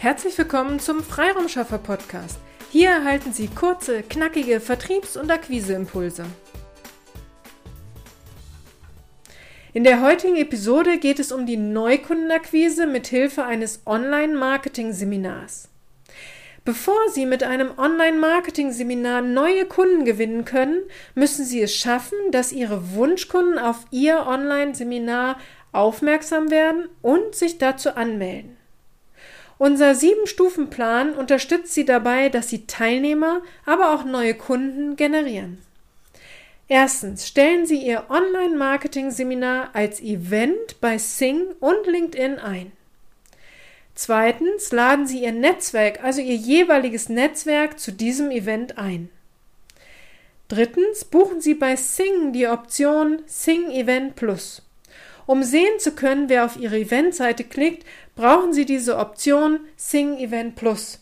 Herzlich willkommen zum Freiraumschaffer Podcast. Hier erhalten Sie kurze, knackige Vertriebs- und Akquiseimpulse. In der heutigen Episode geht es um die Neukundenakquise mit Hilfe eines Online-Marketing-Seminars. Bevor Sie mit einem Online-Marketing-Seminar neue Kunden gewinnen können, müssen Sie es schaffen, dass Ihre Wunschkunden auf Ihr Online-Seminar aufmerksam werden und sich dazu anmelden. Unser Sieben-Stufen-Plan unterstützt Sie dabei, dass Sie Teilnehmer, aber auch neue Kunden generieren. Erstens stellen Sie Ihr Online-Marketing-Seminar als Event bei Sing und LinkedIn ein. Zweitens laden Sie Ihr Netzwerk, also Ihr jeweiliges Netzwerk, zu diesem Event ein. Drittens buchen Sie bei Sing die Option Sing Event Plus. Um sehen zu können, wer auf Ihre Eventseite klickt, brauchen Sie diese Option Sing Event Plus.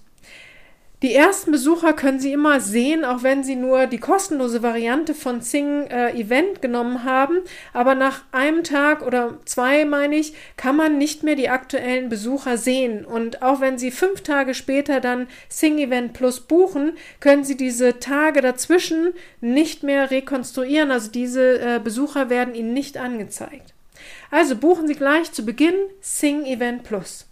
Die ersten Besucher können Sie immer sehen, auch wenn Sie nur die kostenlose Variante von Sing äh, Event genommen haben. Aber nach einem Tag oder zwei, meine ich, kann man nicht mehr die aktuellen Besucher sehen. Und auch wenn Sie fünf Tage später dann Sing Event Plus buchen, können Sie diese Tage dazwischen nicht mehr rekonstruieren. Also diese äh, Besucher werden Ihnen nicht angezeigt. Also buchen Sie gleich zu Beginn Sing Event Plus.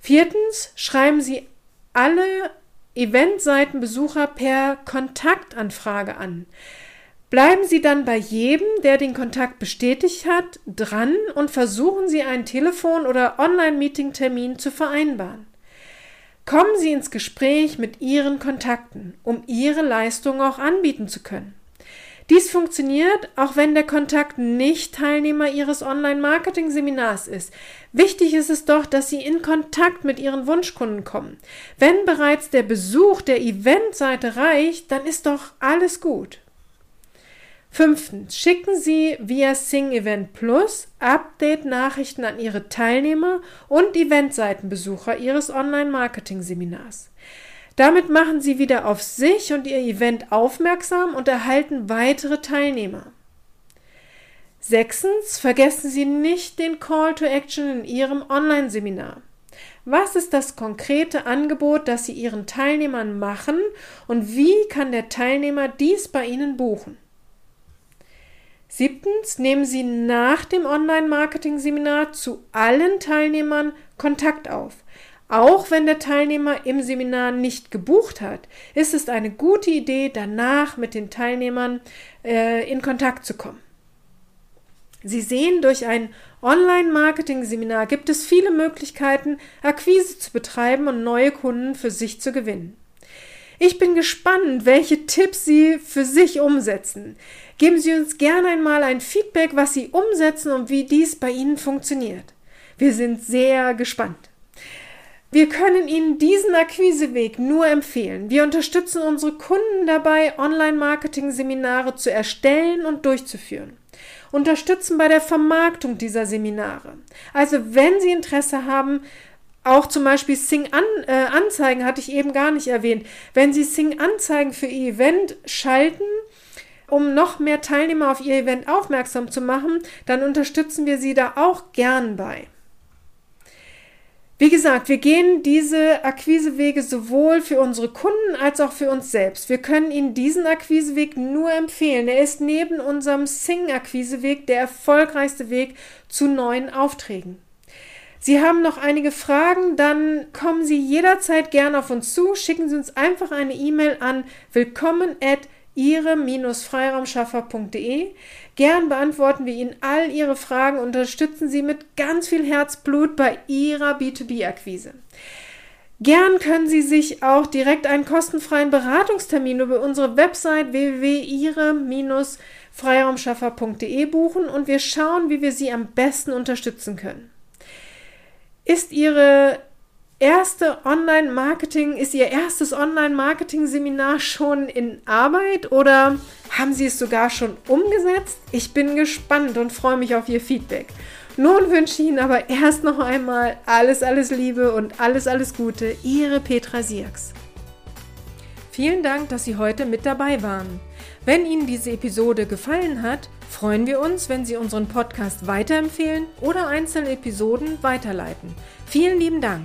Viertens schreiben Sie alle Eventseitenbesucher per Kontaktanfrage an. Bleiben Sie dann bei jedem, der den Kontakt bestätigt hat, dran und versuchen Sie einen Telefon- oder Online-Meeting-Termin zu vereinbaren. Kommen Sie ins Gespräch mit Ihren Kontakten, um Ihre Leistung auch anbieten zu können. Dies funktioniert, auch wenn der Kontakt nicht Teilnehmer Ihres Online-Marketing-Seminars ist. Wichtig ist es doch, dass Sie in Kontakt mit Ihren Wunschkunden kommen. Wenn bereits der Besuch der Eventseite reicht, dann ist doch alles gut. Fünftens, schicken Sie via Sing Event Plus Update-Nachrichten an Ihre Teilnehmer und Eventseitenbesucher Ihres Online-Marketing-Seminars. Damit machen Sie wieder auf sich und Ihr Event aufmerksam und erhalten weitere Teilnehmer. Sechstens, vergessen Sie nicht den Call to Action in Ihrem Online-Seminar. Was ist das konkrete Angebot, das Sie Ihren Teilnehmern machen und wie kann der Teilnehmer dies bei Ihnen buchen? Siebtens, nehmen Sie nach dem Online-Marketing-Seminar zu allen Teilnehmern Kontakt auf. Auch wenn der Teilnehmer im Seminar nicht gebucht hat, ist es eine gute Idee, danach mit den Teilnehmern äh, in Kontakt zu kommen. Sie sehen, durch ein Online-Marketing-Seminar gibt es viele Möglichkeiten, Akquise zu betreiben und neue Kunden für sich zu gewinnen. Ich bin gespannt, welche Tipps Sie für sich umsetzen. Geben Sie uns gerne einmal ein Feedback, was Sie umsetzen und wie dies bei Ihnen funktioniert. Wir sind sehr gespannt. Wir können Ihnen diesen Akquiseweg nur empfehlen. Wir unterstützen unsere Kunden dabei, Online-Marketing-Seminare zu erstellen und durchzuführen. Unterstützen bei der Vermarktung dieser Seminare. Also wenn Sie Interesse haben, auch zum Beispiel Sing-Anzeigen -An äh, hatte ich eben gar nicht erwähnt. Wenn Sie Sing-Anzeigen für Ihr Event schalten, um noch mehr Teilnehmer auf Ihr Event aufmerksam zu machen, dann unterstützen wir Sie da auch gern bei. Wie gesagt, wir gehen diese Akquisewege sowohl für unsere Kunden als auch für uns selbst. Wir können Ihnen diesen Akquiseweg nur empfehlen. Er ist neben unserem Sing-Akquiseweg der erfolgreichste Weg zu neuen Aufträgen. Sie haben noch einige Fragen, dann kommen Sie jederzeit gern auf uns zu. Schicken Sie uns einfach eine E-Mail an willkommen at ihre-freiraumschaffer.de. Gern beantworten wir Ihnen all Ihre Fragen und unterstützen Sie mit ganz viel Herzblut bei Ihrer B2B-Akquise. Gern können Sie sich auch direkt einen kostenfreien Beratungstermin über unsere Website www.ihre-freiraumschaffer.de buchen und wir schauen, wie wir Sie am besten unterstützen können. Ist Ihre erste Online-Marketing, ist Ihr erstes Online-Marketing-Seminar schon in Arbeit oder haben Sie es sogar schon umgesetzt? Ich bin gespannt und freue mich auf Ihr Feedback. Nun wünsche ich Ihnen aber erst noch einmal alles, alles Liebe und alles, alles Gute. Ihre Petra Sierks. Vielen Dank, dass Sie heute mit dabei waren. Wenn Ihnen diese Episode gefallen hat, freuen wir uns, wenn Sie unseren Podcast weiterempfehlen oder einzelne Episoden weiterleiten. Vielen lieben Dank.